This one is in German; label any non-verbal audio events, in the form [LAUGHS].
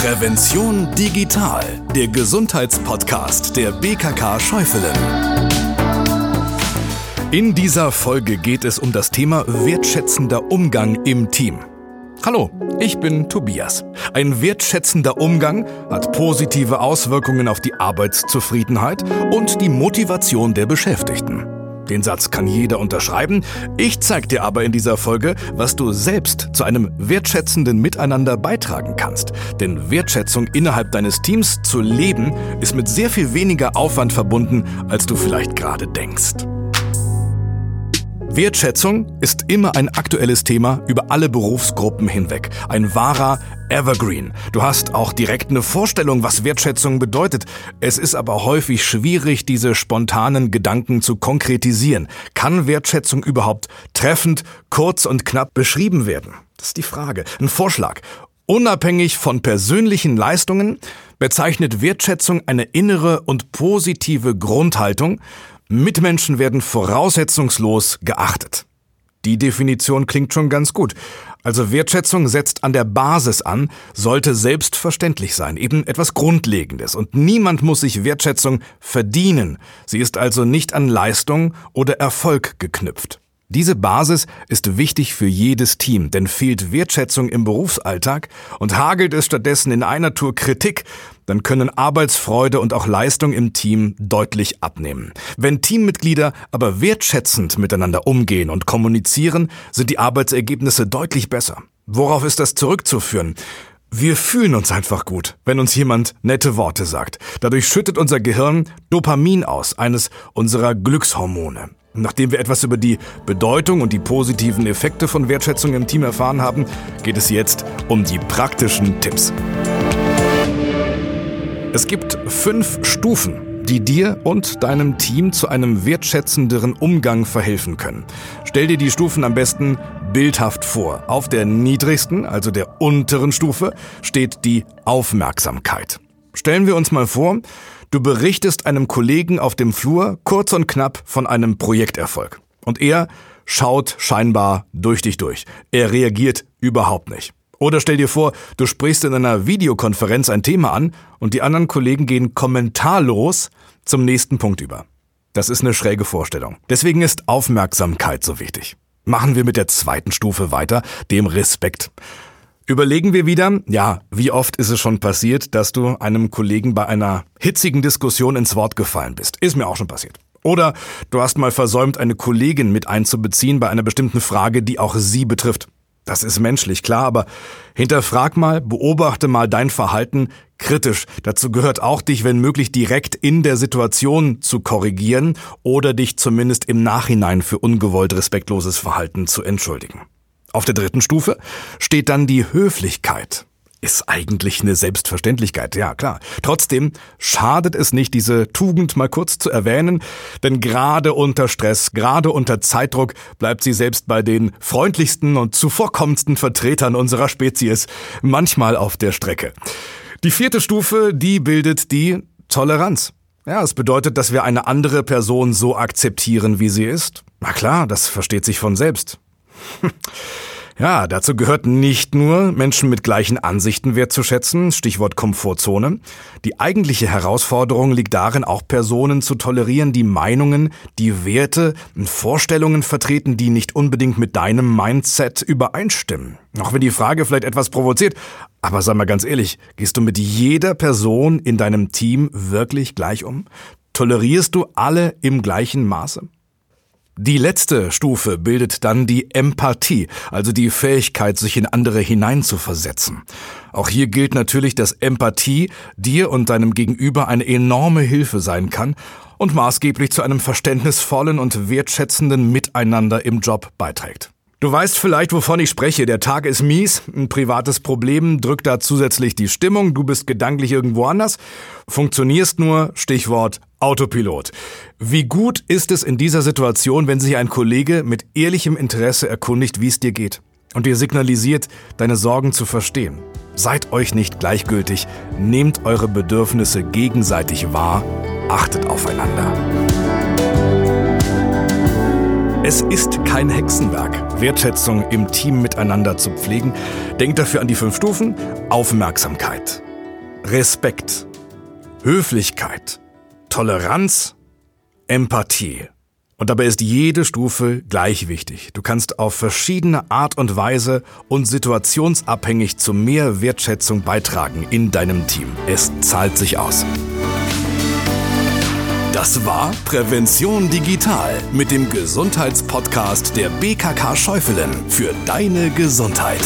Prävention digital, der Gesundheitspodcast der BKK Schäufelen. In dieser Folge geht es um das Thema wertschätzender Umgang im Team. Hallo, ich bin Tobias. Ein wertschätzender Umgang hat positive Auswirkungen auf die Arbeitszufriedenheit und die Motivation der Beschäftigten. Den Satz kann jeder unterschreiben. Ich zeige dir aber in dieser Folge, was du selbst zu einem wertschätzenden Miteinander beitragen kannst. Denn Wertschätzung innerhalb deines Teams zu leben, ist mit sehr viel weniger Aufwand verbunden, als du vielleicht gerade denkst. Wertschätzung ist immer ein aktuelles Thema über alle Berufsgruppen hinweg. Ein wahrer Evergreen. Du hast auch direkt eine Vorstellung, was Wertschätzung bedeutet. Es ist aber häufig schwierig, diese spontanen Gedanken zu konkretisieren. Kann Wertschätzung überhaupt treffend, kurz und knapp beschrieben werden? Das ist die Frage. Ein Vorschlag. Unabhängig von persönlichen Leistungen bezeichnet Wertschätzung eine innere und positive Grundhaltung, Mitmenschen werden voraussetzungslos geachtet. Die Definition klingt schon ganz gut. Also Wertschätzung setzt an der Basis an, sollte selbstverständlich sein, eben etwas Grundlegendes. Und niemand muss sich Wertschätzung verdienen. Sie ist also nicht an Leistung oder Erfolg geknüpft. Diese Basis ist wichtig für jedes Team, denn fehlt Wertschätzung im Berufsalltag und hagelt es stattdessen in einer Tour Kritik, dann können Arbeitsfreude und auch Leistung im Team deutlich abnehmen. Wenn Teammitglieder aber wertschätzend miteinander umgehen und kommunizieren, sind die Arbeitsergebnisse deutlich besser. Worauf ist das zurückzuführen? Wir fühlen uns einfach gut, wenn uns jemand nette Worte sagt. Dadurch schüttet unser Gehirn Dopamin aus, eines unserer Glückshormone. Nachdem wir etwas über die Bedeutung und die positiven Effekte von Wertschätzung im Team erfahren haben, geht es jetzt um die praktischen Tipps. Es gibt fünf Stufen, die dir und deinem Team zu einem wertschätzenderen Umgang verhelfen können. Stell dir die Stufen am besten bildhaft vor. Auf der niedrigsten, also der unteren Stufe, steht die Aufmerksamkeit. Stellen wir uns mal vor, Du berichtest einem Kollegen auf dem Flur kurz und knapp von einem Projekterfolg. Und er schaut scheinbar durch dich durch. Er reagiert überhaupt nicht. Oder stell dir vor, du sprichst in einer Videokonferenz ein Thema an und die anderen Kollegen gehen kommentarlos zum nächsten Punkt über. Das ist eine schräge Vorstellung. Deswegen ist Aufmerksamkeit so wichtig. Machen wir mit der zweiten Stufe weiter, dem Respekt. Überlegen wir wieder, ja, wie oft ist es schon passiert, dass du einem Kollegen bei einer hitzigen Diskussion ins Wort gefallen bist? Ist mir auch schon passiert. Oder du hast mal versäumt, eine Kollegin mit einzubeziehen bei einer bestimmten Frage, die auch sie betrifft. Das ist menschlich, klar, aber hinterfrag mal, beobachte mal dein Verhalten kritisch. Dazu gehört auch, dich, wenn möglich, direkt in der Situation zu korrigieren oder dich zumindest im Nachhinein für ungewollt respektloses Verhalten zu entschuldigen. Auf der dritten Stufe steht dann die Höflichkeit. Ist eigentlich eine Selbstverständlichkeit, ja klar. Trotzdem schadet es nicht, diese Tugend mal kurz zu erwähnen, denn gerade unter Stress, gerade unter Zeitdruck bleibt sie selbst bei den freundlichsten und zuvorkommendsten Vertretern unserer Spezies manchmal auf der Strecke. Die vierte Stufe, die bildet die Toleranz. Ja, es bedeutet, dass wir eine andere Person so akzeptieren, wie sie ist. Na klar, das versteht sich von selbst. [LAUGHS] Ja, dazu gehört nicht nur, Menschen mit gleichen Ansichten wertzuschätzen, Stichwort Komfortzone. Die eigentliche Herausforderung liegt darin, auch Personen zu tolerieren, die Meinungen, die Werte und Vorstellungen vertreten, die nicht unbedingt mit deinem Mindset übereinstimmen. Auch wenn die Frage vielleicht etwas provoziert, aber sag mal ganz ehrlich, gehst du mit jeder Person in deinem Team wirklich gleich um? Tolerierst du alle im gleichen Maße? Die letzte Stufe bildet dann die Empathie, also die Fähigkeit, sich in andere hineinzuversetzen. Auch hier gilt natürlich, dass Empathie dir und deinem Gegenüber eine enorme Hilfe sein kann und maßgeblich zu einem verständnisvollen und wertschätzenden Miteinander im Job beiträgt. Du weißt vielleicht, wovon ich spreche. Der Tag ist mies, ein privates Problem drückt da zusätzlich die Stimmung, du bist gedanklich irgendwo anders, funktionierst nur, Stichwort Autopilot. Wie gut ist es in dieser Situation, wenn sich ein Kollege mit ehrlichem Interesse erkundigt, wie es dir geht und dir signalisiert, deine Sorgen zu verstehen? Seid euch nicht gleichgültig, nehmt eure Bedürfnisse gegenseitig wahr, achtet aufeinander. Es ist kein Hexenwerk, Wertschätzung im Team miteinander zu pflegen. Denkt dafür an die fünf Stufen. Aufmerksamkeit, Respekt, Höflichkeit, Toleranz, Empathie. Und dabei ist jede Stufe gleich wichtig. Du kannst auf verschiedene Art und Weise und situationsabhängig zu mehr Wertschätzung beitragen in deinem Team. Es zahlt sich aus. Das war Prävention Digital mit dem Gesundheitspodcast der BKK Schäufelen für deine Gesundheit.